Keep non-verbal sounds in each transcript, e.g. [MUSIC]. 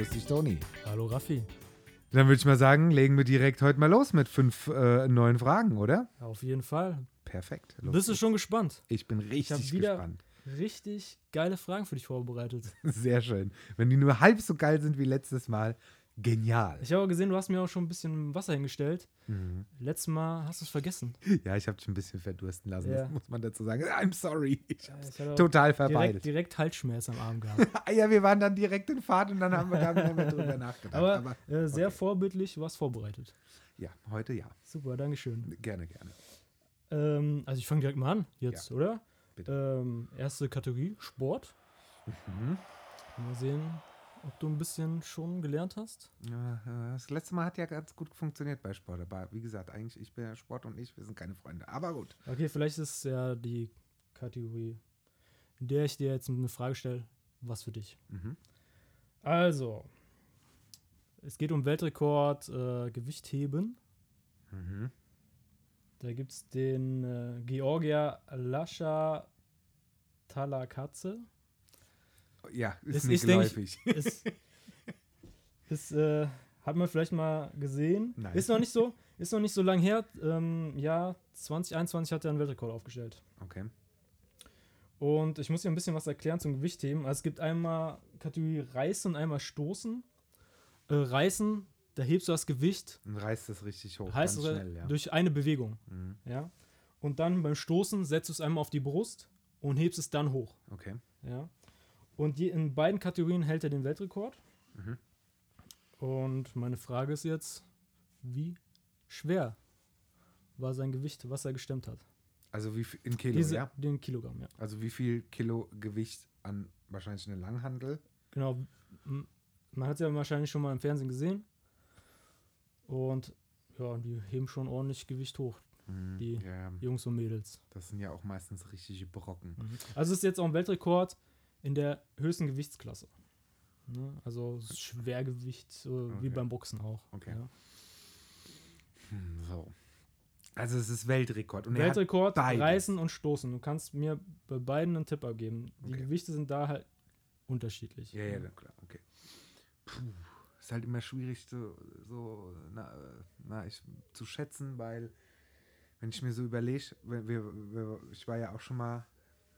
Grüß dich, Toni. Hallo Raffi. Dann würde ich mal sagen, legen wir direkt heute mal los mit fünf äh, neuen Fragen, oder? Auf jeden Fall. Perfekt. Los Bist du schon gespannt? Ich bin Ich richtig wieder gespannt. richtig geile Fragen für dich vorbereitet. [LAUGHS] Sehr schön. Wenn die nur halb so geil sind wie letztes Mal, genial. Ich habe gesehen, du hast mir auch schon ein bisschen Wasser hingestellt. Mhm. Letztes Mal hast du es vergessen. Ja, ich habe dich ein bisschen verdursten lassen, Ja. das muss man dazu sagen. I'm sorry. Ich Ja, hatte auch total direkt, verweilt. direkt Halsschmerz am Arm gehabt. [LAUGHS] ja, wir waren dann direkt in Fahrt und dann haben wir da nicht mehr drüber nachgedacht. Aber, äh, sehr okay. vorbildlich, du warst vorbereitet. Ja, heute ja. Super, Dankeschön. Gerne, gerne. Ähm, also ich fange direkt mal an jetzt, oder? bitte. Ähm, erste Kategorie, Sport. Mhm. Mal sehen, ob du ein bisschen schon gelernt hast. Ja, Das letzte Mal hat ja ganz gut funktioniert bei Sport. Aber wie gesagt, eigentlich, ich bin ja Sport und ich, wir sind keine Freunde. Aber gut. Okay, vielleicht ist es ja die Kategorie, in der ich dir jetzt eine Frage stelle, was für dich. Mhm. Also, es geht um Weltrekord äh, Gewichtheben. Mhm. Da gibt es den äh, Georgier Lascha Talakatze. Ja, ist, Ist- ich- geläufig. [LAUGHS] Ist, ist äh, hat man vielleicht mal gesehen. Nein. Ist noch nicht so, ist noch nicht so lang her. Ähm, ja, 2021 hat er einen Weltrekord aufgestellt. Okay. Und ich muss dir ein bisschen was erklären zum Gewichtheben. Also es gibt einmal Kategorie Reißen und einmal Stoßen. Äh, Reißen, da hebst du das Gewicht, Und reißt das richtig hoch. heißt ganz es schnell, ja. durch eine Bewegung. Mhm. Ja. Und dann beim Stoßen setzt du es einmal auf die Brust und hebst es dann hoch. Okay. Ja. Und die, in beiden Kategorien hält er den Weltrekord. Mhm. Und meine Frage ist jetzt, wie schwer war sein Gewicht, was er gestemmt hat? Also wie viel, in Kilo, Diese, ja? Den Kilogramm, ja. Also wie viel Kilo Gewicht an wahrscheinlich eine Langhandel? Genau. Man hat es ja wahrscheinlich schon mal im Fernsehen gesehen. Und ja, die heben schon ordentlich Gewicht hoch, Mhm. Die- Ja, Jungs und Mädels. das sind ja auch meistens richtige Brocken. Also es ist jetzt auch ein Weltrekord in der höchsten Gewichtsklasse. Ne? Also Schwergewicht, äh, wie Okay. beim Boxen auch. Okay. Ja. Hm, so. Also es ist Weltrekord. Und Weltrekord. Reißen und Stoßen. Du kannst mir bei beiden einen Tipp abgeben. Die Okay. Gewichte sind da halt unterschiedlich. Ja, ja, na klar, okay. Puh, ist halt immer schwierig so, so na, na, ich, zu schätzen, weil wenn ich mir so überlege, ich war ja auch schon mal,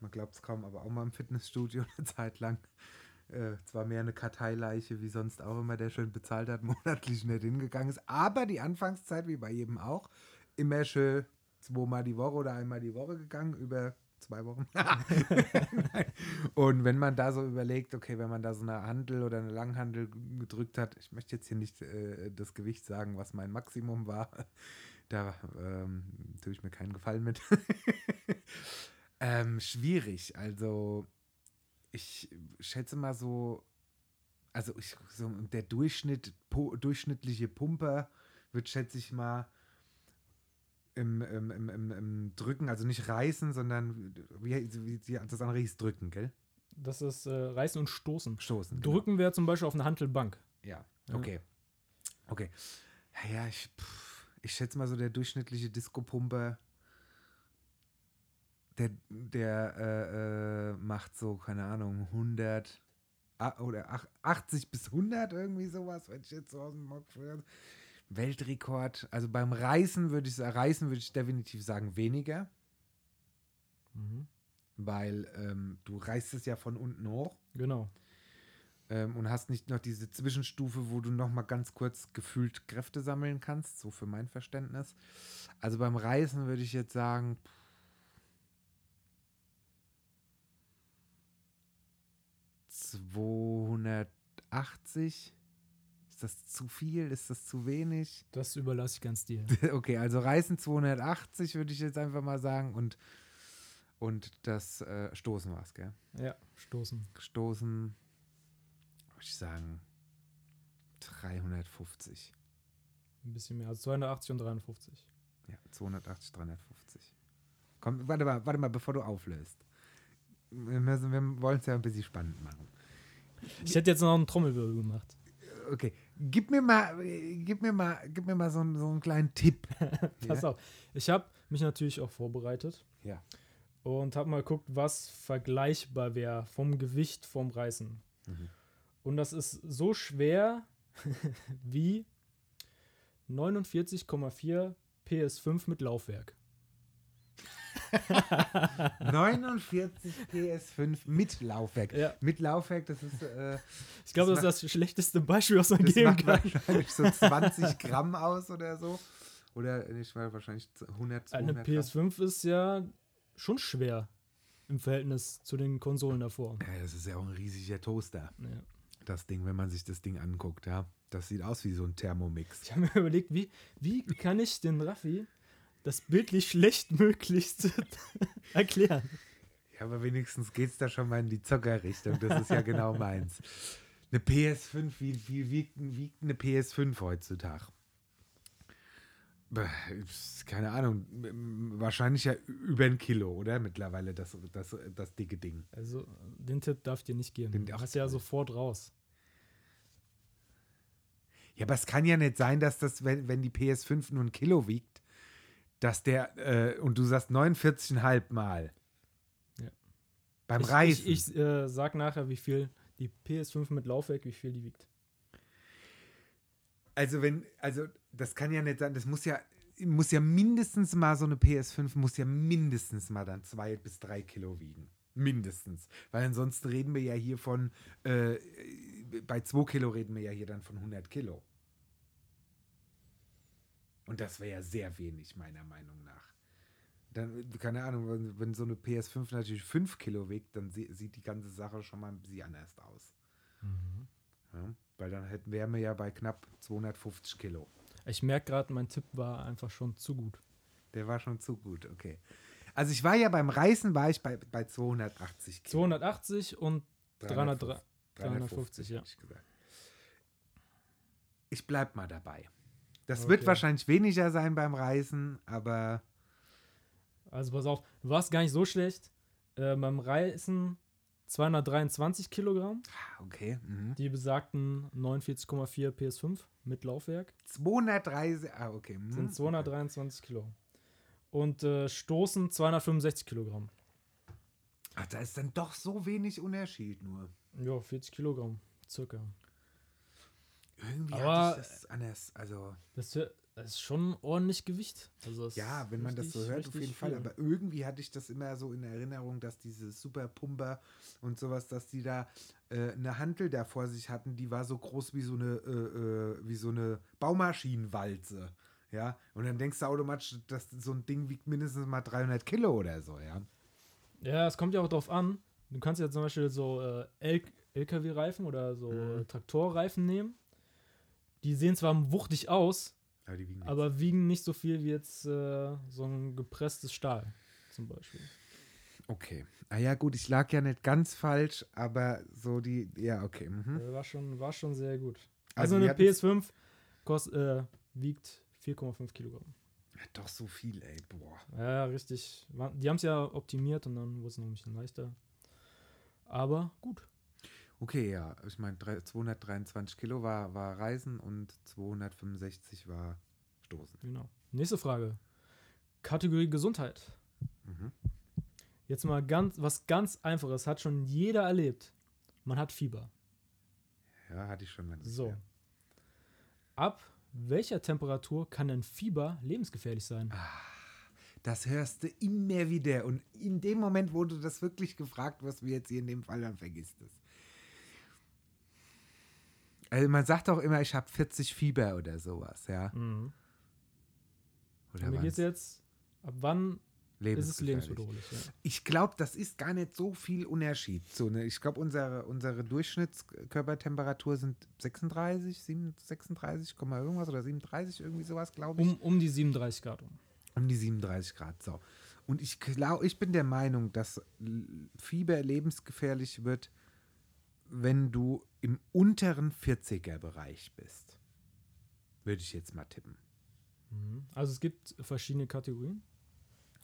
man glaubt es kaum, aber auch mal im Fitnessstudio [LAUGHS] eine Zeit lang. Äh, zwar mehr eine Karteileiche, wie sonst auch immer, der schön bezahlt hat, [LAUGHS] monatlich nicht hingegangen ist, aber die Anfangszeit, wie bei jedem auch, immer schön zweimal die Woche oder einmal die Woche gegangen, über zwei Wochen. [LAUGHS] Und wenn man da so überlegt, okay, wenn man da so eine Handel oder eine Langhandel gedrückt hat, ich möchte jetzt hier nicht äh, das Gewicht sagen, was mein Maximum war, da ähm, tue ich mir keinen Gefallen mit. Ähm, schwierig, also ich schätze mal so, also ich, so der Durchschnitt, pu durchschnittliche Pumper wird, schätze ich mal, im, im, im, im, Drücken, also nicht reißen, sondern wie, wie das andere hieß, drücken, gell? Das ist äh, Reißen und Stoßen. Stoßen. genau. Drücken wäre zum Beispiel auf eine Hantelbank. Ja, Ja. okay. Okay. Ja, ja ich, pff, ich schätze mal so der durchschnittliche Disco-Pumper, der, der äh, äh, macht so, keine Ahnung, 100 ah, oder ach- 80 bis 100 irgendwie sowas, wenn ich jetzt so aus dem Mock führe. Weltrekord, also beim Reißen würde ich Reißen würde ich definitiv sagen weniger, Mhm. weil ähm, du reißt es ja von unten hoch. Genau. ähm, und hast nicht noch diese Zwischenstufe, wo du noch mal ganz kurz gefühlt Kräfte sammeln kannst, so für mein Verständnis. Also beim Reisen würde ich jetzt sagen, pff, 280. Ist das zu viel? Ist das zu wenig? Das überlasse ich ganz dir. [LAUGHS] Okay, also Reisen 280 würde ich jetzt einfach mal sagen und, und das äh, Stoßen war es, gell? ja, Stoßen. Stoßen, würde ich sagen, 350. Ein bisschen mehr. Also 280 und 350. Ja, 280, 350. Komm, warte mal, warte mal, bevor du auflöst. Wir, müssen- wir wollen es ja ein bisschen spannend machen. Ich hätte jetzt noch einen Trommelwirbel gemacht. Okay, gib mir mal, gib mir mal, gib mir mal so, einen- so einen kleinen Tipp. [LAUGHS] Pass auf. Ich habe mich natürlich auch vorbereitet Ja. und habe mal geguckt, was vergleichbar wäre vom Gewicht vom Reißen. Mhm. Und das ist so schwer [LAUGHS] wie 49,4 PS5 mit Laufwerk. 49 PS5 mit Laufwerk. Ja. Mit Laufwerk, das ist, äh, Ich glaube, Das das, ist das schlechteste Beispiel, was man das geben macht kann. wahrscheinlich so [LAUGHS] 20 Gramm aus oder so. Oder ich weiß wahrscheinlich 100, 200 Eine Gramm. PS5 ist ja schon schwer im Verhältnis zu den Konsolen davor. Ja, das ist ja auch ein riesiger Toaster, Ja. das Ding, wenn man sich das Ding anguckt, ja. Das sieht aus wie so ein Thermomix. Ich habe mir überlegt, wie, wie kann ich den Raffi das bildlich schlechtmöglichst [LAUGHS] erklären? Ja, aber wenigstens geht es da schon mal in die Zockerrichtung. Das ist ja genau [LAUGHS] meins. Eine PS5, wie viel wiegt, wiegt eine PS5 heutzutage? Keine Ahnung, wahrscheinlich ja über ein Kilo, oder? Mittlerweile das, das, das dicke Ding. Also, den Tipp darf ich dir nicht geben. Den- Du hast ja sofort raus. Ja, aber es kann ja nicht sein, dass das, wenn, wenn die PS5 nur ein Kilo wiegt, dass der, äh, und du sagst 49,5 Mal. Ja. Beim ich, Reisen. Ich, ich äh, sag nachher, wie viel die PS5 mit Laufwerk, wie viel die wiegt. Also wenn, also das kann ja nicht sein, das muss ja, muss ja mindestens mal so eine PS5 muss ja mindestens mal dann zwei bis drei Kilo wiegen. Mindestens. Weil ansonsten reden wir ja hier von, äh, bei zwei Kilo reden wir ja hier dann von 100 Kilo. Und das wäre ja sehr wenig, meiner Meinung nach. Dann, keine Ahnung, wenn, wenn so eine PS5 natürlich 5 Kilo wiegt, dann sie, sieht die ganze Sache schon mal ein bisschen anders aus. Ja, weil dann hätten wären wir ja bei knapp 250 Kilo. Ich merke gerade, mein Tipp war einfach schon zu gut. Der war schon zu gut, okay. Also ich war ja beim Reisen, war ich bei, bei 280 Kilo. 280 und 300, 350, ja. hätte ich gesagt. Ich bleib mal dabei. Das wird Okay. wahrscheinlich weniger sein beim Reisen, aber Also pass auf, du warst gar nicht so schlecht. Äh, beim Reisen 223 Kilogramm, ah, okay. Mhm. die besagten 49,4 PS5 mit Laufwerk 230, ah, okay. mhm, sind 223 Kilo. Und äh, Stoßen 265 Kilogramm. Okay. Ach, da ist dann doch so wenig Unterschied nur. Ja, 40 Kilogramm circa. Irgendwie Aber- hatte ich das anders, also... Das, ist schon ordentlich Gewicht. Also Ja, wenn man das so hört, auf jeden Fall. viel. Aber irgendwie hatte ich das immer so in Erinnerung, dass diese Superpumper und sowas, dass die da äh, eine Hantel da vor sich hatten, die war so groß wie so eine, äh, äh, wie so eine Baumaschinenwalze. Ja, und dann denkst du automatisch, dass so ein Ding wiegt mindestens mal 300 Kilo oder so, ja. Ja, es kommt ja auch drauf an. Du kannst ja zum Beispiel so äh, LKW-Reifen oder so Mhm. Traktorreifen nehmen. Die sehen zwar wuchtig aus, Aber wiegen aber wiegen nicht so viel wie jetzt äh, so ein gepresstes Stahl zum Beispiel. Okay. Ah ja, gut, ich lag ja nicht ganz falsch, aber so die, ja, okay. Mhm. Äh, war, schon, war schon sehr gut. Also Also, eine hatten's- PS5 kost, äh, wiegt 4,5 Kilogramm. Doch so viel, ey, boah. Ja, richtig. Die haben es ja optimiert und dann wurde es noch ein bisschen leichter. Aber gut. Okay, ja, ich meine, 223 Kilo war, war Reisen und 265 war Stoßen. Genau. Nächste Frage. Kategorie Gesundheit. Mhm. Jetzt mal ganz, was ganz einfaches, hat schon jeder erlebt. Man hat Fieber. Ja, hatte ich schon lange. So. mehr. Ab welcher Temperatur kann ein Fieber lebensgefährlich sein? Das hörst du immer wieder. Und in dem Moment, wo du das wirklich gefragt wirst, wie jetzt hier in dem Fall, dann vergisst es. Also man sagt auch immer, ich habe 40 Fieber oder sowas, ja. Mhm. Oder Mir geht es wann's jetzt, ab wann ist es lebensbedrohlich? Ja. Ich glaube, das ist gar nicht so viel Unterschied. So, ne? Ich glaube, unsere, unsere Durchschnittskörpertemperatur sind 36, 7, 36, Komma irgendwas oder 37, irgendwie sowas, glaube ich. Um, um die 37 Grad. um. Um die 37 Grad, so. Und ich glaube, ich bin der Meinung, dass Fieber lebensgefährlich wird, wenn du im unteren 40er-Bereich bist. Würde ich jetzt mal tippen. Mhm. Also es gibt verschiedene Kategorien.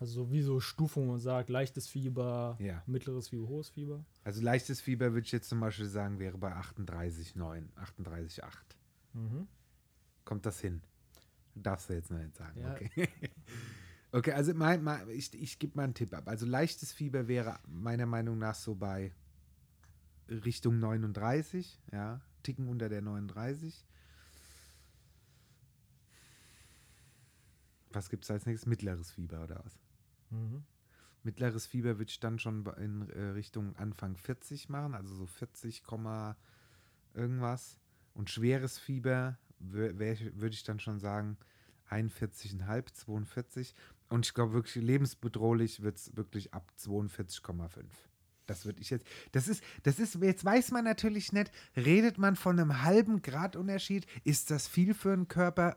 Also so wie so Stufungen man sagt, leichtes Fieber, Ja. mittleres Fieber, hohes Fieber. Also leichtes Fieber würde ich jetzt zum Beispiel sagen, wäre bei 38,9, 38,8. Mhm. Kommt das hin? Darfst du jetzt noch nicht sagen. Ja. Okay. [LAUGHS] okay, also mein, mein, ich, ich gebe mal einen Tipp ab. Also leichtes Fieber wäre meiner Meinung nach so bei Richtung 39, ja, Ticken unter der 39. Was gibt es als nächstes? Mittleres Fieber oder was? Mhm. Mittleres Fieber würde ich dann schon in äh, Richtung Anfang 40 machen, also so 40, Komma irgendwas. Und schweres Fieber würde ich dann schon sagen 41,5, 42. Und ich glaube wirklich lebensbedrohlich wird es wirklich ab 42,5. Das würde ich jetzt. Das ist, das ist, jetzt weiß man natürlich nicht, redet man von einem halben Grad Unterschied? Ist das viel für einen Körper?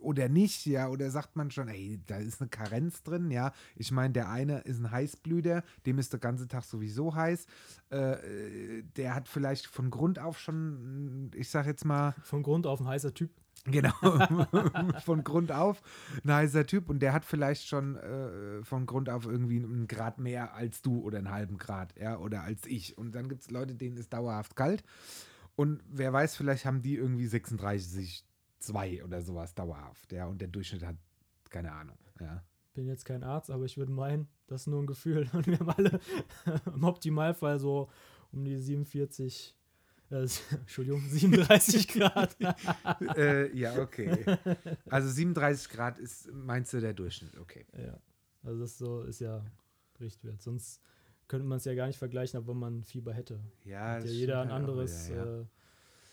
Oder nicht, ja, oder sagt man schon, ey, da ist eine Karenz drin, ja. Ich meine, der eine ist ein Heißblüter, dem ist der ganze Tag sowieso heiß. Äh, der hat vielleicht von Grund auf schon, ich sag jetzt mal, Von Grund auf ein heißer Typ. Genau, [LAUGHS] von Grund auf ein heißer Typ und der hat vielleicht schon äh, von Grund auf irgendwie einen Grad mehr als du oder einen halben Grad, ja, oder als ich. Und dann gibt es Leute, denen ist dauerhaft kalt und wer weiß, vielleicht haben die irgendwie 36, 2 oder sowas dauerhaft, ja, und der Durchschnitt hat keine Ahnung, ja. Bin jetzt kein Arzt, aber ich würde meinen, das ist nur ein Gefühl. [LAUGHS] Und wir haben alle [LAUGHS] im Optimalfall so um die 47, äh, [LAUGHS] Entschuldigung, 37 [LAUGHS] Grad. äh, ja, okay. Also 37 Grad ist, meinst du, der Durchschnitt, okay. ja, also das so ist ja Richtwert. Sonst könnte man es ja gar nicht vergleichen, wenn man Fieber hätte. Ja, Hat ja jeder ein halt anderes wieder, ja. äh,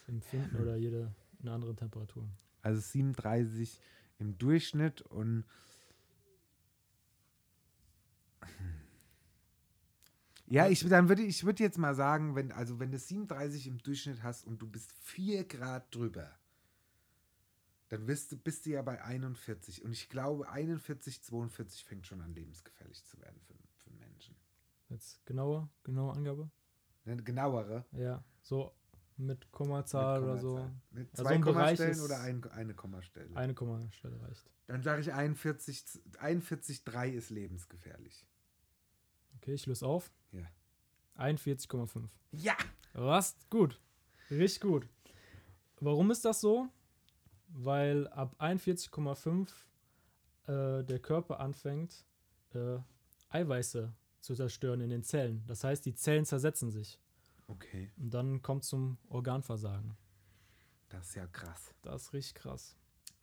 Empfinden oder jede eine andere Temperatur. Also 37 im Durchschnitt und ja, ich, dann würde ich würde jetzt mal sagen, wenn, also wenn du 37 im Durchschnitt hast und du bist 4 Grad drüber, dann bist du, bist du ja bei 41. Und ich glaube, 41, 42 fängt schon an, lebensgefährlich zu werden für, für Menschen. Jetzt genaue, genaue Angabe? Eine genauere. Ja, so mit Kommazahl mit oder so. Mit Also zwei Bereich Kommastellen oder ein, eine Kommastelle? Eine Kommastelle reicht. Dann sage ich 41, 41,3 ist lebensgefährlich. Okay, ich löse auf. Ja. 41,5. Ja! Was? Gut. Richtig gut. Warum ist das so? Weil ab 41,5 äh, der Körper anfängt, äh, Eiweiße zu zerstören in den Zellen. Das heißt, die Zellen zersetzen sich. Okay, Und dann kommt zum Organversagen. das ist ja krass. Das ist richtig krass.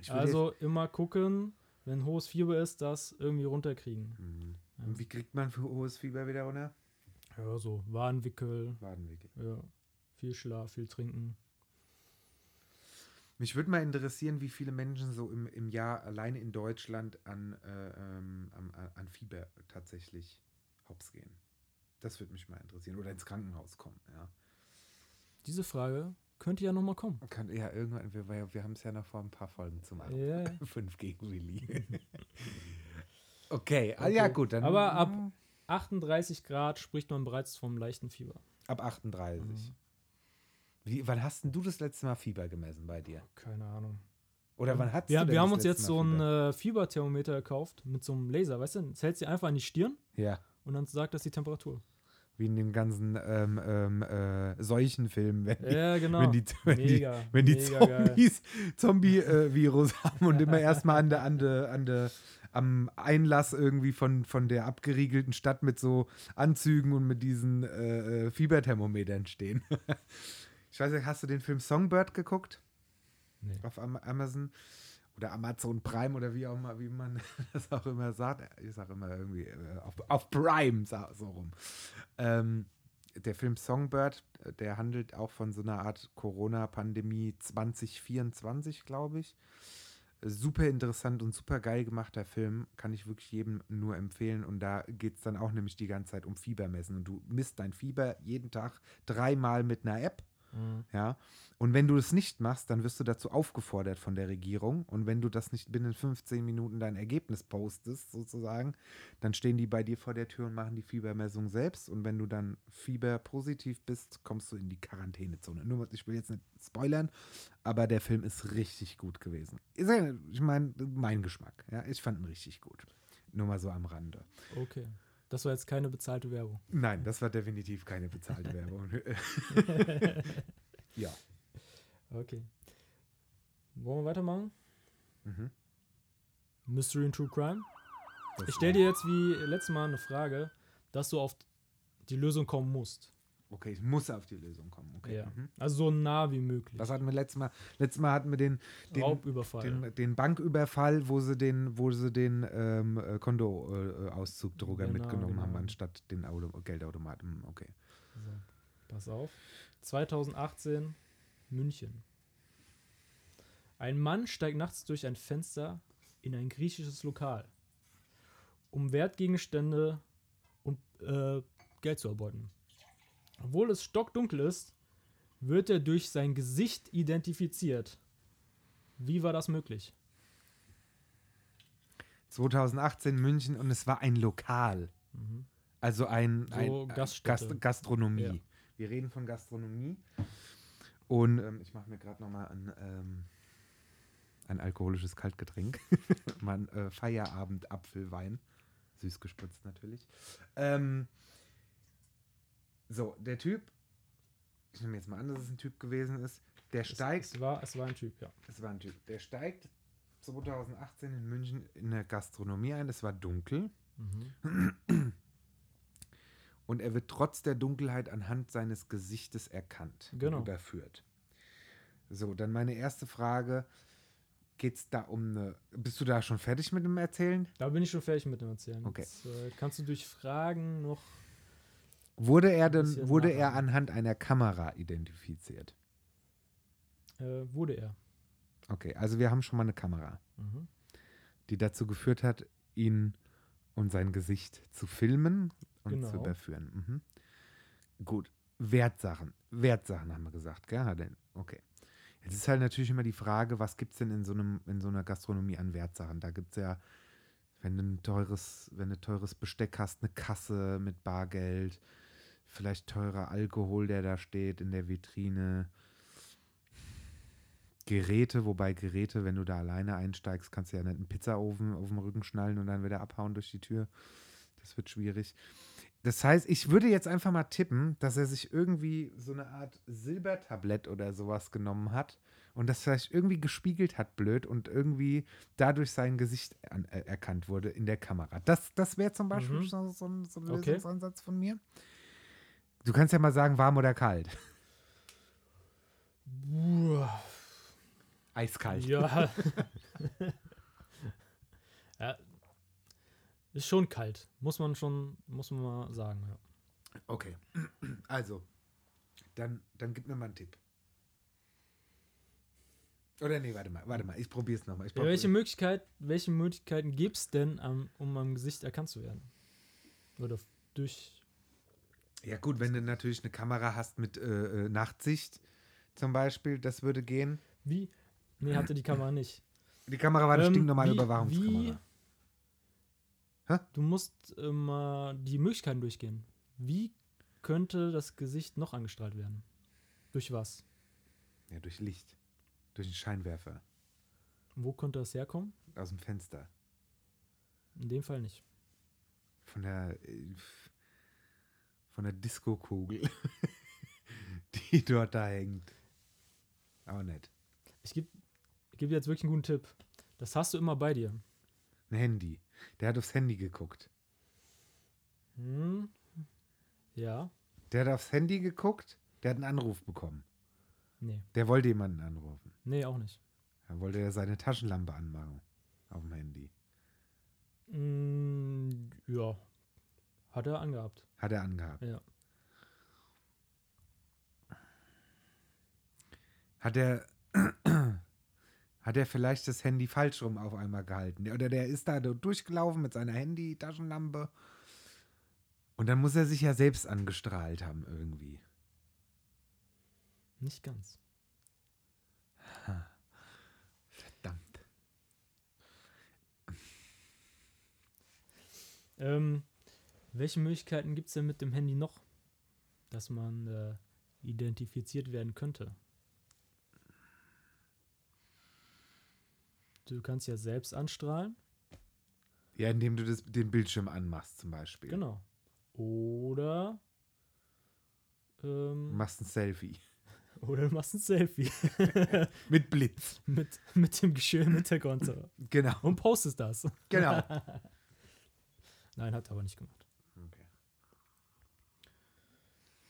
Also immer gucken, wenn hohes Fieber ist, das irgendwie runterkriegen. Mhm. Und wie kriegt man für hohes Fieber wieder runter? Ja, so Wadenwickel, Wadenwickel. ja, viel Schlaf, viel trinken. Mich würde mal interessieren, wie viele Menschen so im, im Jahr alleine in Deutschland an, äh, ähm, an, an Fieber tatsächlich hops gehen. Das würde mich mal interessieren. Oder ins Krankenhaus kommen, ja. Diese Frage könnte ja nochmal kommen. Kann, ja, irgendwann, wir, wir, haben es ja noch vor ein paar Folgen zu machen. Ja, ja. [LAUGHS] Fünf gegen Willi. [LAUGHS] okay, ah, ja Okay. gut, dann. Aber ab- 38 Grad spricht man bereits vom leichten Fieber. ab 38. Mhm. Wie, wann hast denn du das letzte Mal Fieber gemessen bei dir? Keine Ahnung. Oder wann hast Wir, du wir haben uns jetzt Mal so ein äh, Fieberthermometer gekauft mit so einem Laser, weißt du? Das hält sie einfach an die Stirn Ja, und dann sagt das die Temperatur. wie in den ganzen ähm, ähm, äh, Seuchenfilmen, wenn die, Ja, genau. wenn die, wenn die, mega, wenn die mega geil. Zombies Zombie-Virus haben und immer erstmal an der, an der, an der, am Einlass irgendwie von, von der abgeriegelten Stadt mit so Anzügen und mit diesen äh, äh, Fieberthermometern stehen. [LAUGHS] ich weiß nicht, hast du den Film Songbird geguckt? Nee. Auf Am Amazon oder Amazon Prime oder wie auch immer, wie man [LAUGHS] das auch immer sagt. Ich sage immer irgendwie äh, auf, auf Prime, so rum. Ähm, der Film Songbird, der handelt auch von so einer Art Corona-Pandemie 2024, glaube ich. Super interessant und super geil gemachter Film, kann ich wirklich jedem nur empfehlen. Und da geht es dann auch nämlich die ganze Zeit um Fiebermessen. Und du misst dein Fieber jeden Tag dreimal mit einer App. Mhm. Ja. Und wenn du es nicht machst, dann wirst du dazu aufgefordert von der Regierung. Und wenn du das nicht binnen 15 Minuten dein Ergebnis postest, sozusagen, dann stehen die bei dir vor der Tür und machen die Fiebermessung selbst. Und wenn du dann fieberpositiv bist, kommst du in die Quarantänezone. Nur, ich will jetzt nicht spoilern, aber der Film ist richtig gut gewesen. Ich meine, mein Geschmack. Ja, ich fand ihn richtig gut. Nur mal so am Rande. Okay. Das war jetzt keine bezahlte Werbung. Nein, das war definitiv keine bezahlte Werbung. [LAUGHS] ja. Okay. Wollen wir weitermachen? Mhm. Mystery and True Crime. Das Ich stelle dir jetzt wie letztes Mal eine Frage, dass du auf die Lösung kommen musst. Okay, ich muss auf die Lösung kommen. Okay. Ja. Mhm. Also so nah wie möglich. Was hatten wir letztes Mal? Letztes Mal hatten wir den, den, Raubüberfall. den, den Banküberfall, wo sie den, wo sie den ähm, äh, Kontoauszugdrucker Genau, mitgenommen haben, genau. anstatt den Auto Geldautomaten. Okay. So, pass auf. 2018 München. Ein Mann steigt nachts durch ein Fenster in ein griechisches Lokal, um Wertgegenstände und äh, Geld zu erbeuten. Obwohl es stockdunkel ist, wird er durch sein Gesicht identifiziert. Wie war das möglich? 2018 München und es war ein Lokal. Mhm. Also ein, So ein Gaststätte. Gast, Gastronomie. Ja. Wir reden von Gastronomie. Und ähm, ich mache mir gerade nochmal ein, ähm, ein alkoholisches Kaltgetränk. [LAUGHS] mein äh, Feierabend Apfelwein. Süß gespritzt natürlich. Ähm, so, der Typ, ich nehme jetzt mal an, dass es ein Typ gewesen ist, der Es, steigt, es, war, es war ein Typ, ja. es war ein Typ, der steigt 2018 in München in der Gastronomie ein, es war dunkel. Mhm. Und er wird trotz der Dunkelheit anhand seines Gesichtes erkannt Genau. und überführt. So, dann meine erste Frage. Geht es da um eine. Bist du da schon fertig mit dem Erzählen? Da bin ich schon fertig mit dem Erzählen. Okay. Jetzt, äh, kannst du durch Fragen noch. Wurde er denn, wurde er anhand einer Kamera identifiziert? Äh, wurde er. Okay, also wir haben schon mal eine Kamera, Mhm. die dazu geführt hat, ihn und sein Gesicht zu filmen und zu Genau. überführen. Mhm. Gut, Wertsachen. Wertsachen haben wir gesagt, gell? Hat Okay. Jetzt ist halt natürlich immer die Frage, was gibt es denn in so, einem, in so einer Gastronomie an Wertsachen? Da gibt es ja, wenn du ein teures, wenn du teures Besteck hast, eine Kasse mit Bargeld, vielleicht teurer Alkohol, der da steht in der Vitrine. Geräte, wobei Geräte, wenn du da alleine einsteigst, kannst du ja nicht einen Pizzaofen auf dem Rücken schnallen und dann wieder abhauen durch die Tür. Das wird schwierig. Das heißt, ich würde jetzt einfach mal tippen, dass er sich irgendwie so eine Art Silbertablett oder sowas genommen hat und das vielleicht irgendwie gespiegelt hat, blöd, und irgendwie dadurch sein Gesicht an, äh, erkannt wurde in der Kamera. Das, das wäre zum Beispiel Mhm. so, so, ein, so ein Okay. Lösungsansatz von mir. Du kannst ja mal sagen, warm oder kalt. Uah, Eiskalt. ja. [LAUGHS] ja. Ist schon kalt. Muss man schon, muss man mal sagen. Ja. Okay. [CLEARS THROAT] Also, dann, dann gib mir mal einen Tipp. Oder nee, warte mal, warte mal, ich probier's nochmal. Ja, welche, Möglichkeit, welche Möglichkeiten gibt es denn, am, um am Gesicht erkannt zu werden? Oder durch. Ja gut, wenn du natürlich eine Kamera hast mit äh, äh, Nachtsicht zum Beispiel, das würde gehen. Wie? Nee, hatte die Kamera nicht. Die Kamera war eine Ähm, stinknormale wie- Überwachungskamera. Du musst mal die Möglichkeiten durchgehen. Wie könnte das Gesicht noch angestrahlt werden? Durch was? Ja, durch Licht. Durch einen Scheinwerfer. Wo könnte das herkommen? Aus dem Fenster. In dem Fall nicht. Von der äh, von der Disco-Kugel, [LAUGHS] die dort da hängt. Aber nett. Ich gebe geb dir jetzt wirklich einen guten Tipp. Das hast du immer bei dir. Ein Handy. Der hat aufs Handy geguckt. Hm. Ja. Der hat aufs Handy geguckt, der hat einen Anruf bekommen. Nee. Der wollte jemanden anrufen. Nee, auch nicht. Da wollte er seine Taschenlampe anmachen. Auf dem Handy. Mm, ja. Hat er angehabt. Hat er angehabt. Ja. Hat er. [CLEARS THROAT] Hat er vielleicht das Handy falsch rum auf einmal gehalten? Oder der ist da durchgelaufen mit seiner Handy-Taschenlampe. Und dann muss er sich ja selbst angestrahlt haben irgendwie. Nicht ganz. Verdammt. Ähm, welche Möglichkeiten gibt es denn mit dem Handy noch, dass man äh, identifiziert werden könnte? Du kannst ja selbst anstrahlen. Ja, indem du das, den Bildschirm anmachst zum Beispiel. Genau. Oder. Ähm, Machst ein Selfie. [LAUGHS] oder du machst ein Selfie [LAUGHS] Mit Blitz. mit, mit dem Geschirr im Hintergrund. Genau. und postest das. Genau. [LAUGHS] Nein, hat er aber nicht gemacht. Okay.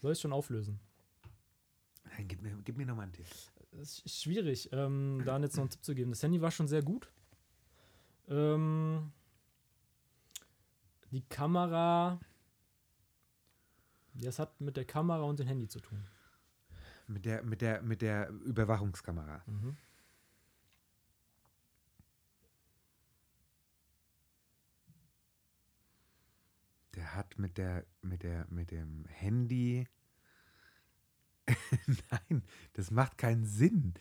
Soll ich schon auflösen? Nein, gib mir, gib mir nochmal einen Tipp. Es ist schwierig, ähm, da jetzt noch einen Tipp zu geben. Das Handy war schon sehr gut. Ähm, die Kamera. Das hat mit der Kamera und dem Handy zu tun. Mit der, mit der, mit der Überwachungskamera. Mhm. Hat mit der, mit der, mit dem Handy. [LAUGHS] Nein, das macht keinen Sinn.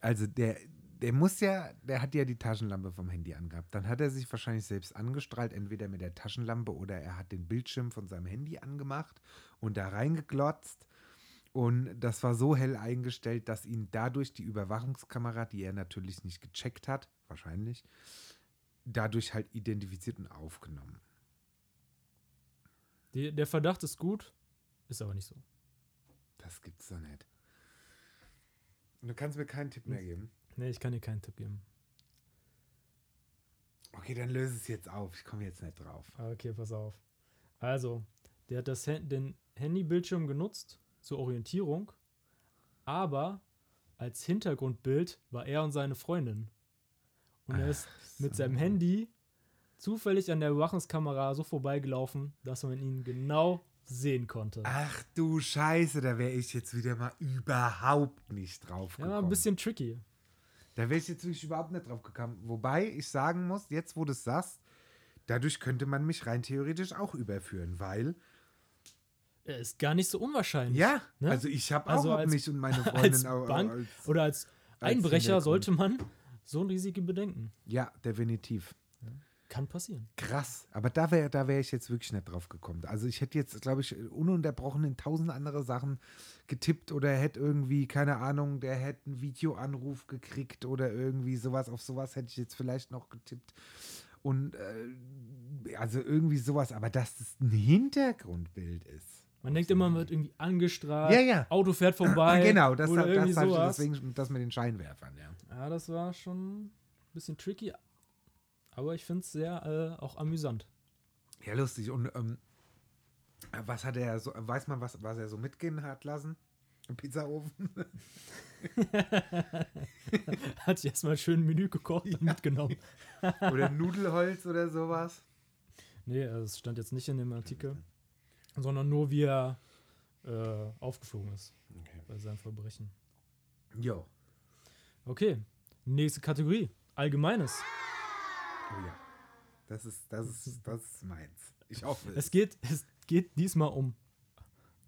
Also der, der muss ja, der hat ja die Taschenlampe vom Handy angehabt. Dann hat er sich wahrscheinlich selbst angestrahlt, entweder mit der Taschenlampe oder er hat den Bildschirm von seinem Handy angemacht und da reingeglotzt. Und das war so hell eingestellt, dass ihn dadurch die Überwachungskamera, die er natürlich nicht gecheckt hat, wahrscheinlich, dadurch halt identifiziert und aufgenommen. Die, der Verdacht ist gut, ist aber nicht so. Das gibt's doch nicht. Du kannst mir keinen Tipp mehr geben. Nee, ich kann dir keinen Tipp geben. Okay, dann löse es jetzt auf. Ich komme jetzt nicht drauf. Ah, Okay, pass auf. Also, der hat das, den Handybildschirm genutzt zur Orientierung, aber als Hintergrundbild war er und seine Freundin. Und er ist mit so. seinem Handy zufällig an der Überwachungskamera so vorbeigelaufen, dass man ihn genau sehen konnte. Ach du Scheiße, da wäre ich jetzt wieder mal überhaupt nicht drauf ja, gekommen. war ein bisschen tricky. Da wäre ich jetzt wirklich überhaupt nicht drauf gekommen. Wobei ich sagen muss, jetzt wo du es sagst, dadurch könnte man mich rein theoretisch auch überführen, weil, Er ist gar nicht so unwahrscheinlich. ja, Ne? also ich habe auch Also auf als- mich und meine [LAUGHS] als Freundin au- Bank als, Oder als als Einbrecher sollte man so ein Risiko bedenken. Ja, definitiv. Kann passieren. Krass, aber da wäre da wär ich jetzt wirklich nicht drauf gekommen. Also ich hätte jetzt, glaube ich, ununterbrochen in tausend andere Sachen getippt oder hätte irgendwie, keine Ahnung, der hätte einen Videoanruf gekriegt oder irgendwie sowas. Auf sowas hätte ich jetzt vielleicht noch getippt. Und äh, also irgendwie sowas, aber dass das ein Hintergrundbild ist. Man denkt immer, man wird irgendwie angestrahlt. Ja, ja. Auto fährt [LAUGHS] vorbei. genau, das, oder das, das, deswegen das mit den Scheinwerfern, ja. Ja, das war schon ein bisschen tricky. Aber ich finde es sehr äh, auch amüsant. Ja, lustig. Und ähm, was hat er so, weiß man, was, was er so mitgehen hat lassen? Im Pizzaofen? [LAUGHS] Hat sich erstmal schön ein Menü gekocht und mitgenommen. [LAUGHS] Oder Nudelholz oder sowas? Nee, also es stand jetzt nicht in dem Artikel, sondern nur, wie er äh, aufgeflogen ist Okay. bei seinem Verbrechen. Jo. Okay, nächste Kategorie. Allgemeines. Oh ja. Das ist, das ist, das ist meins. Ich hoffe Es es. geht, es geht diesmal um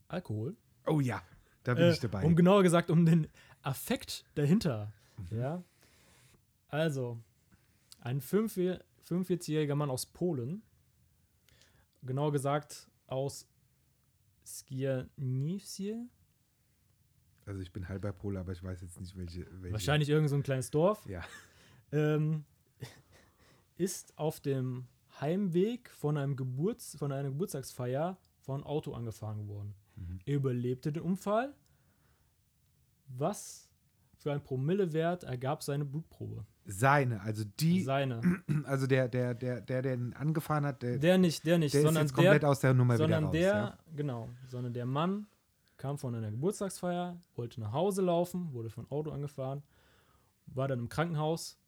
Alkohol. Oh ja, da bin Äh, ich dabei. Um genauer gesagt, um den Affekt dahinter. Ja. Also, ein 45 45-jähriger Mann aus Polen, genauer gesagt aus Skierniewice, Also ich bin halber Pole, aber ich weiß jetzt nicht, welche. welche. wahrscheinlich irgend so ein kleines Dorf, Ja. ähm, ist auf dem Heimweg von, einem Geburts-, von einer Geburtstagsfeier von einem Auto angefahren worden. Mhm. Er überlebte den Unfall. Was für ein Promillewert ergab seine Blutprobe? Seine, also die, Seine. [CLEARS THROAT] also der, der, der, der, der ihn angefahren hat, der, Der nicht, der nicht, der ist sondern jetzt komplett der, aus der Nummer sondern wieder raus. der, ja? genau, sondern der Mann kam von einer Geburtstagsfeier, wollte nach Hause laufen, wurde von Auto angefahren, war dann im Krankenhaus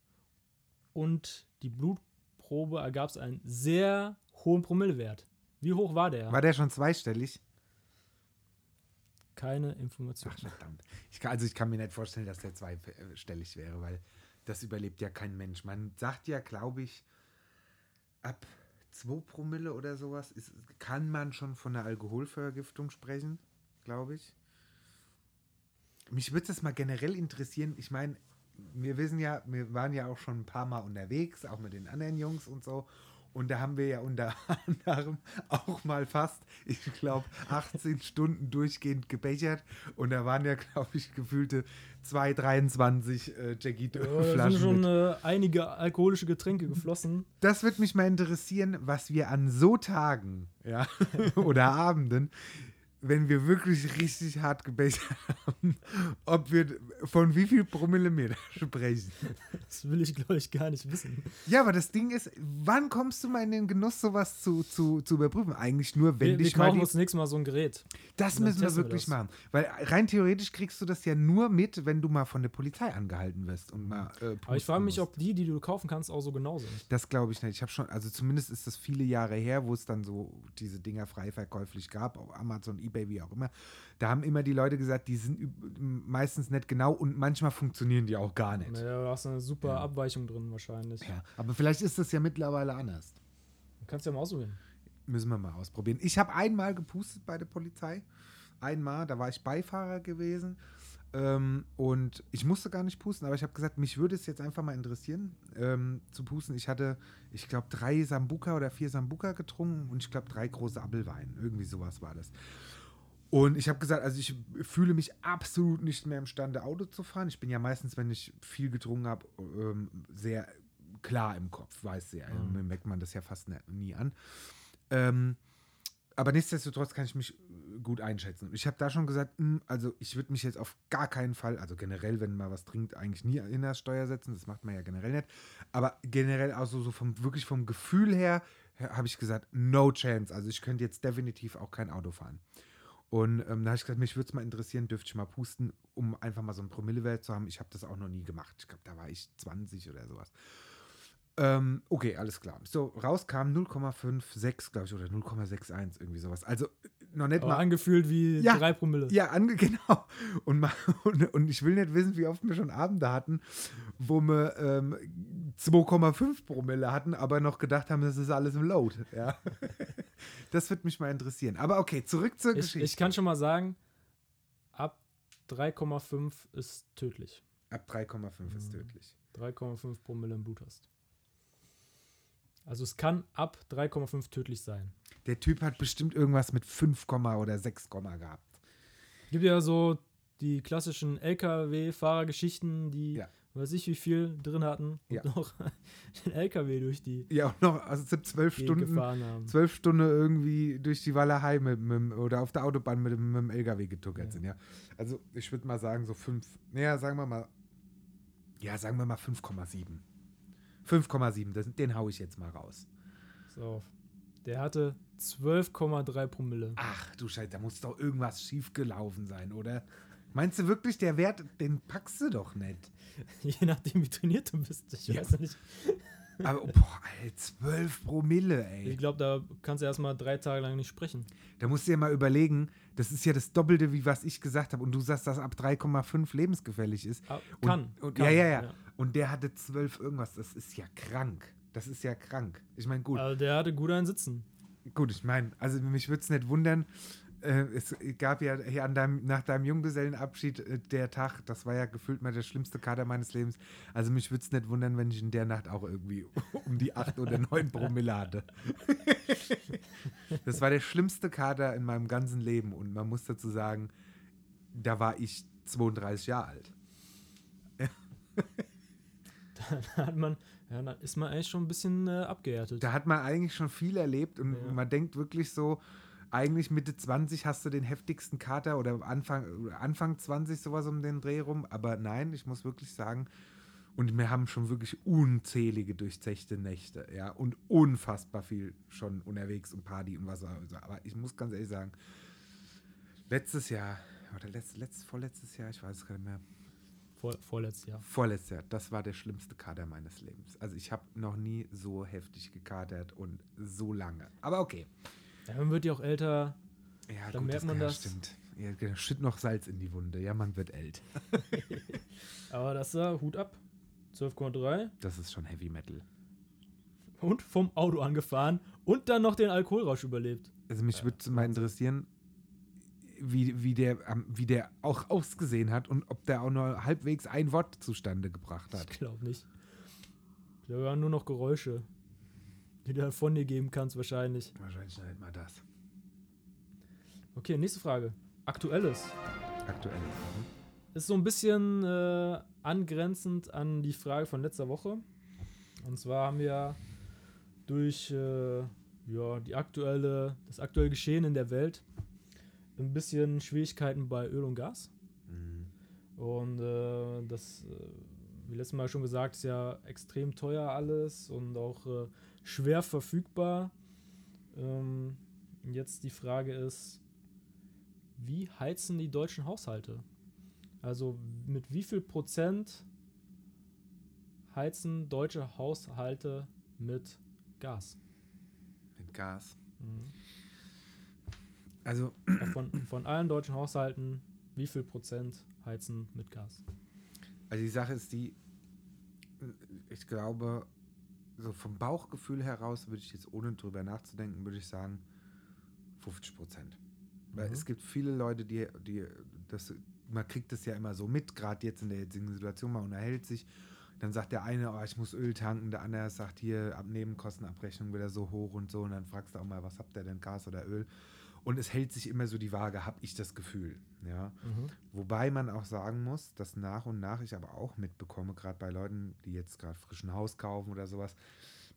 und die Blutprobe ergab einen sehr hohen Promillewert. Wie hoch war der? War der schon zweistellig? Keine Information. Ach, verdammt. Ich kann, also ich kann mir nicht vorstellen, dass der zweistellig wäre, weil das überlebt ja kein Mensch. Man sagt ja, glaube ich, ab 2 Promille oder sowas ist, kann man schon von einer Alkoholvergiftung sprechen, glaube ich. mich würde es mal generell interessieren. Ich meine, wir wissen ja, wir waren ja auch schon ein paar Mal unterwegs, auch mit den anderen Jungs und so. Und da haben wir ja unter [LAUGHS] anderem auch mal fast, ich glaube, 18 Stunden durchgehend gebechert. Und da waren ja, glaube ich, gefühlte 2, 23 äh, Jackie Ja, da sind schon äh, einige alkoholische Getränke geflossen. Das wird mich mal interessieren, was wir an so Tagen ja, [LAUGHS] oder Abenden, wenn wir wirklich richtig hart gebechert haben, ob wir von wie viel Promille wir da [LAUGHS] sprechen. Das will ich, glaube ich, gar nicht wissen. Ja, aber das Ding ist, wann kommst du mal in den Genuss, sowas zu, zu, zu überprüfen? Eigentlich nur, wenn Wir, wir dich mal kaufen die, uns nächstes Mal so ein Gerät. Das müssen wir wir wirklich das. machen. Weil rein theoretisch kriegst du das ja nur mit, wenn du mal von der Polizei angehalten wirst und mal. Äh, Aber ich frage mich, musst. ob die, die du kaufen kannst, auch so genau sind. Das glaube ich nicht. Ich habe schon, also zumindest ist das viele Jahre her, wo es dann so diese Dinger frei verkäuflich gab, auf Amazon, Ebay, wie auch immer. Da haben immer die Leute gesagt, die sind meistens nicht genau und manchmal funktionieren die auch gar nicht. Naja, da hast du eine super Ja. Abweichung drin wahrscheinlich. Ja, aber vielleicht ist das ja mittlerweile anders. Du kannst ja mal ausprobieren. Müssen wir mal ausprobieren. Ich habe einmal gepustet bei der Polizei. Einmal, da war ich Beifahrer gewesen. Ähm, und ich musste gar nicht pusten, aber ich habe gesagt, mich würde es jetzt einfach mal interessieren, ähm, zu pusten. Ich hatte, ich glaube, drei Sambuka oder vier Sambuka getrunken und ich glaube, drei große Apfelwein. Irgendwie sowas war das. Und ich habe gesagt, also ich fühle mich absolut nicht mehr imstande, Auto zu fahren. Ich bin ja meistens, wenn ich viel getrunken habe, ähm, sehr klar im Kopf, weiß sehr. Mhm. Mir merkt man das ja fast ne, nie an. Ähm, aber nichtsdestotrotz kann ich mich gut einschätzen. Und ich habe da schon gesagt, mh, also ich würde mich jetzt auf gar keinen Fall, also generell, wenn man was trinkt, eigentlich nie in das Steuer setzen. Das macht man ja generell nicht. Aber generell auch so, so vom, wirklich vom Gefühl her, her habe ich gesagt, no chance. Also ich könnte jetzt definitiv auch kein Auto fahren. Und ähm, da habe ich gesagt, mich würde es mal interessieren, dürfte ich mal pusten, um einfach mal so ein Promillewert zu haben. Ich habe das auch noch nie gemacht. Ich glaube, da war ich 20 oder sowas. Ähm, okay, alles klar. So, rauskam 0,56, glaube ich, oder 0,61, irgendwie sowas. Also noch nicht Aber mal. angefühlt wie Ja. drei Promille. Ja, ange [LAUGHS] genau. Und, mal, und, und ich will nicht wissen, wie oft wir schon Abende hatten, wo wir ähm, 2,5 Promille hatten, aber noch gedacht haben, das ist alles im Load. Ja. [LAUGHS] Das wird mich mal interessieren. Aber okay, zurück zur Ich, Geschichte. ich kann schon mal sagen, ab 3,5 ist tödlich. Ab 3,5 ist Mhm. tödlich. 3,5 Promille im Blut hast. Also es kann ab 3,5 tödlich sein. Der Typ hat bestimmt irgendwas mit 5, oder 6, gehabt. Gibt ja so die klassischen LKW-Fahrergeschichten, die Ja. weiß ich wie viel drin hatten und Ja. noch [LAUGHS] den LKW durch die Ja, auch noch, also sind zwölf Stunden, gefahren haben. zwölf Stunden irgendwie durch die Walachei mit, mit, oder auf der Autobahn mit, dem- mit dem LKW getuckert Ja. sind, ja. Also ich würde mal sagen, so fünf, naja, sagen wir mal, ja, sagen wir mal 5,7. 5,7, das- den hau ich jetzt mal raus. So. Der hatte 12,3 Promille. Ach du Scheiße, da muss doch irgendwas schiefgelaufen sein, oder? Meinst du wirklich, der Wert, den packst du doch nicht? [LAUGHS] Je nachdem, wie trainiert du bist. Ich Ja. weiß nicht. [LAUGHS] Aber, boah, ey, 12 Promille, ey. Ich glaube, da kannst du erstmal drei Tage lang nicht sprechen. Da musst du dir mal überlegen, das ist ja das Doppelte, wie was ich gesagt habe. Und du sagst, dass ab 3,5 lebensgefährlich ist. Ah, Kann. Und, kann ja, ja, ja, Und der hatte 12 irgendwas. Das ist ja krank. Das ist ja krank. Ich meine, gut, Also der hatte gut einen Sitzen. gut, ich meine, also mich würde es nicht wundern. Äh, es gab ja hier an deinem, nach deinem Junggesellenabschied äh, der Tag, das war ja gefühlt mal der schlimmste Kater meines Lebens. Also mich würde es nicht wundern, wenn ich in der Nacht auch irgendwie [LAUGHS] um die 8 oder 9 Promille hatte. das war der schlimmste Kater in meinem ganzen Leben und man muss dazu sagen, da war ich 32 Jahre alt. [LAUGHS] Da hat man, ja, da ist man eigentlich schon ein bisschen äh, abgehärtet. Da hat man eigentlich schon viel erlebt und Ja. man denkt wirklich so, eigentlich Mitte 20 hast du den heftigsten Kater oder Anfang, Anfang 20 sowas um den Dreh rum. Aber nein, ich muss wirklich sagen, und wir haben schon wirklich unzählige durchzechte Nächte, ja, und unfassbar viel schon unterwegs und Party und was auch immer. Aber ich muss ganz ehrlich sagen, letztes Jahr, oder letzt, letzt, vorletztes Jahr, ich weiß es gar nicht mehr, Vor, vorletztes Jahr. Vorletztes Jahr, das war der schlimmste Kater meines Lebens. Also ich habe noch nie so heftig gekatert und so lange. Aber okay. Ja, man wird ja auch älter. Ja, Dann merkt man ja, das. Stimmt. Ja, genau, schütt noch Salz in die Wunde. Ja, man wird älter. [LAUGHS] Aber das war Hut ab. 12,3 Das ist schon Heavy Metal. und vom Auto angefahren und dann noch den Alkoholrausch überlebt. Also mich Ja, würde mal interessieren, wie, wie, der, ähm, wie der auch ausgesehen hat und ob der auch nur halbwegs ein Wort zustande gebracht hat. Ich glaube nicht. Da hören nur noch Geräusche, die du von dir geben kannst, wahrscheinlich. Wahrscheinlich nicht mal das. Okay, nächste Frage. Aktuelles. Aktuell. Mhm. Ist so ein bisschen äh, angrenzend an die Frage von letzter Woche. Und zwar haben wir durch äh, ja, die aktuelle, das aktuelle Geschehen in der Welt ein bisschen Schwierigkeiten bei Öl und Gas. Mhm. Und äh, das, äh, wie letztes Mal schon gesagt, ist ja extrem teuer alles und auch äh, schwer verfügbar. Ähm, jetzt die Frage ist, wie heizen die deutschen Haushalte? Also mit wie viel Prozent heizen deutsche Haushalte mit Gas? Mit Gas. Mhm. Also, Von, von allen deutschen Haushalten, wie viel Prozent heizen mit Gas? also die Sache ist die, ich glaube, so vom Bauchgefühl heraus würde ich jetzt, ohne drüber nachzudenken, würde ich sagen 50 Prozent. Weil Mhm. es gibt viele Leute, die, die das, man kriegt das ja immer so mit, gerade jetzt in der jetzigen Situation, man unterhält sich. Dann sagt der eine, oh, ich muss Öl tanken, der andere sagt hier, ab Nebenkostenabrechnung wieder so hoch und so. Und dann fragst du auch mal, was habt ihr denn, Gas oder Öl? Und es hält sich immer so die Waage, habe ich das Gefühl. Ja. Wobei man auch sagen muss, dass nach und nach ich aber auch mitbekomme, gerade bei Leuten, die jetzt gerade frischen Haus kaufen oder sowas,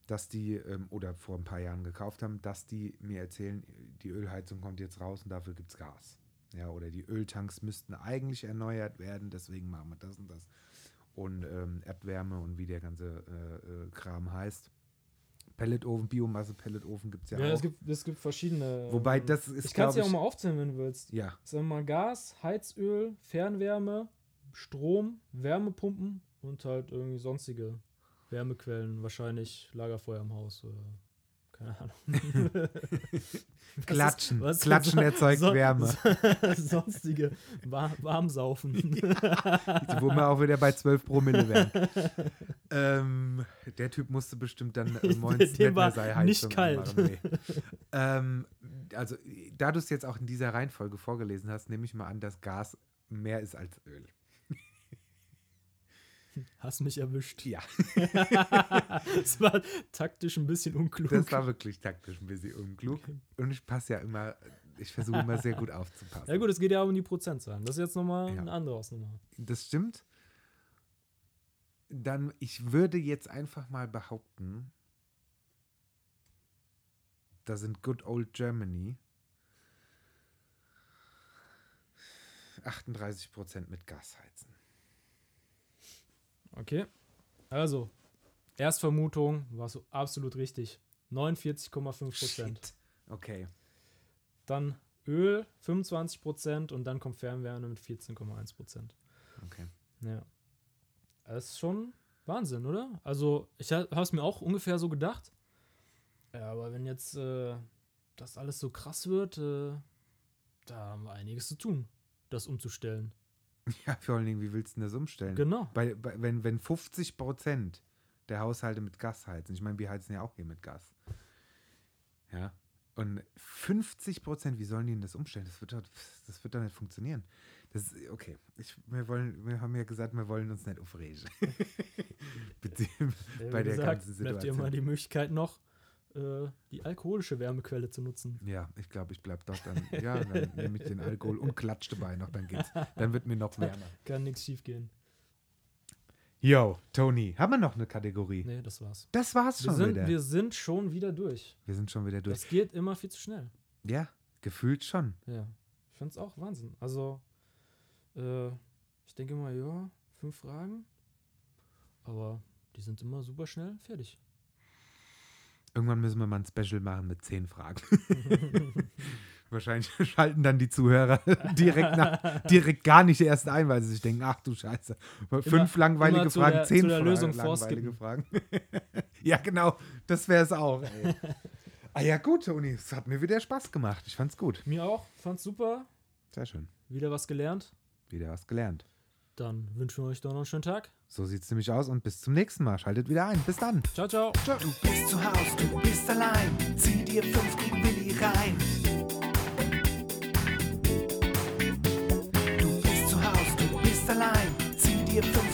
dass die ähm, oder vor ein paar Jahren gekauft haben, dass die mir erzählen, die Ölheizung kommt jetzt raus und dafür gibt es Gas. Ja, oder die Öltanks müssten eigentlich erneuert werden, deswegen machen wir das und das. Und ähm, Erdwärme und wie der ganze äh, äh, Kram heißt. Pelletofen, Biomasse-Pelletofen gibt es ja, Ja, auch. es gibt, es gibt verschiedene. Wobei ähm, das ist, ich kann es ja auch mal aufzählen, wenn du willst. ja, Sagen wir mal Gas, Heizöl, Fernwärme, Strom, Wärmepumpen und halt irgendwie sonstige Wärmequellen. Wahrscheinlich Lagerfeuer im Haus oder keine Ahnung. Was [LAUGHS] Klatschen. was ist Klatschen so- erzeugt so- Wärme. [LAUGHS] sonstige War Warmsaufen. [LAUGHS] Wo wir auch wieder bei 12 Promille wären. ähm, der Typ musste bestimmt dann äh, morgens Dem war seine nicht kalt. Nee. ähm, also, da du es jetzt auch in dieser Reihenfolge vorgelesen hast, nehme ich mal an, dass Gas mehr ist als Öl. Hast mich erwischt. Ja, [LAUGHS] Das war taktisch ein bisschen unklug. das war wirklich taktisch ein bisschen unklug. Und ich passe ja immer, ich versuche immer sehr gut aufzupassen. ja gut, es geht ja um die Prozentzahlen. Das ist jetzt nochmal Ja. eine andere Ausnummer. Das stimmt. Dann, ich würde jetzt einfach mal behaupten, da sind Good Old Germany 38% mit Gas heizen. Okay. Also, Erstvermutung war so absolut richtig. 49,5 Prozent. Okay. Dann Öl 25 Prozent und dann kommt Fernwärme mit 14,1 Prozent. Okay. Ja. Das ist schon Wahnsinn, oder? Also, ich habe es mir auch ungefähr so gedacht. Ja, aber wenn jetzt äh, das alles so krass wird, äh, da haben wir einiges zu tun, das umzustellen. [LAUGHS] Ja, vor allen Dingen, wie willst du denn das umstellen? Genau. Bei, bei, wenn, wenn 50% der Haushalte mit Gas heizen, ich meine, wir heizen ja auch hier mit Gas. Ja. Und 50%, wie sollen die denn das umstellen? Das wird doch, das wird doch nicht funktionieren. Das ist, okay, ich, wir, wollen, wir haben ja gesagt, wir wollen uns nicht aufregen. [LAUGHS] Bei der gesagt, ganzen bleibt dir Situation. immer die Möglichkeit noch, äh, die alkoholische Wärmequelle zu nutzen. Ja, ich glaube, ich bleib dort dann. Ja, dann nehme ich den Alkohol und klatsch dabei noch, dann geht's. Dann wird mir noch wärmer. [LAUGHS] Kann nichts schief gehen. Yo, Tony, haben wir noch eine Kategorie? Nee, das war's. Das war's Wir schon sind, wieder. wir sind schon wieder durch. wir sind schon wieder durch. Das geht immer viel zu schnell. Ja, gefühlt schon. Ja. Ich finde es auch Wahnsinn. Also, äh, ich denke mal, ja, fünf Fragen. Aber die sind immer super schnell fertig. Irgendwann müssen wir mal ein Special machen mit zehn Fragen. [LAUGHS] Wahrscheinlich [LAUGHS] schalten dann die Zuhörer [LAUGHS] direkt, nach, direkt gar nicht erst ein, weil sie sich denken, ach du Scheiße, fünf langweilige immer Fragen, der- zehn Fragen, Lösung langweilige. Fragen. ja, genau, das wäre es auch. Ey. ah ja gut, Toni, es hat mir wieder Spaß gemacht. Ich fand's gut. Mir auch. Fand's super. Sehr schön. Wieder was gelernt. Wieder was gelernt. Dann wünschen wir euch doch noch einen schönen Tag. So sieht's nämlich aus und bis zum nächsten Mal. Schaltet wieder ein. Bis dann. Ciao, ciao. ciao. Du bist zu Hause, du bist allein. Zieh dir fünf gegen Willi rein. Du bist zu Hause, du bist allein. Zieh dir fünf